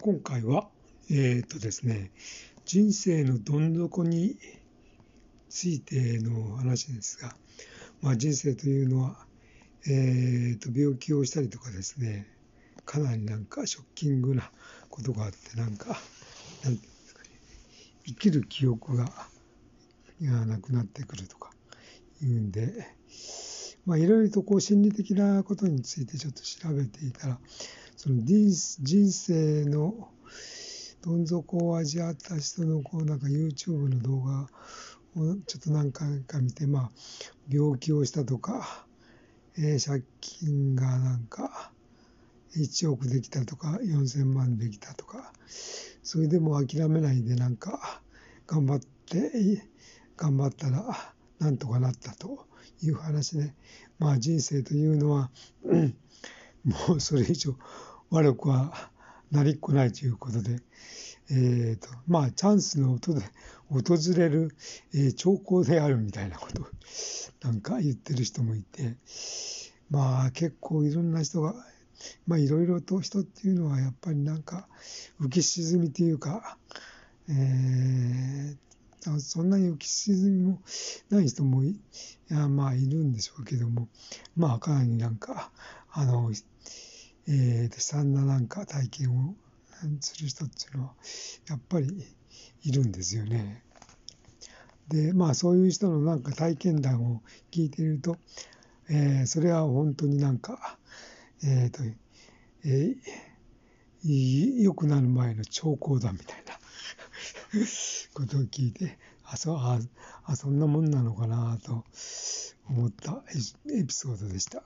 今回は、えっ、とですね、人生のどん底についての話ですが、まあ、人生というのは、えっ、と、病気をしたりとかですね、かなりなんかショッキングなことがあって、なんか、なんていうんですかね、生きる記憶ががなくなってくるとかいうんで、まあ、いろいろとこう心理的なことについてちょっと調べていたら、その人生のどん底を味わった人のこうなんか YouTube の動画をちょっと何回か見て、まあ、病気をしたとか、えー、借金がなんか1億できたとか4000万できたとかそれでも諦めないでなんか頑張って頑張ったらなんとかなったという話で、まあ人生というのは、もうそれ以上悪くはなりっこないということで、えーとまあ、チャンスの音で訪れる、えー、兆候であるみたいなことをなんか言ってる人もいてまあ結構いろんな人がまあいろいろと人っていうのはやっぱりなんか浮き沈みというか、えー、そんなに浮き沈みもない人もいやまあいるんでしょうけどもまあかなりなんかあのえー、悲惨ななんか体験をする人っていうのはやっぱりいるんですよね。でまあそういう人のなんか体験談を聞いていると、えー、それは本当になんか、えーとえー、良くなる前の兆候だみたいな ことを聞いてあそああそんなもんなのかなと思ったエピソードでした。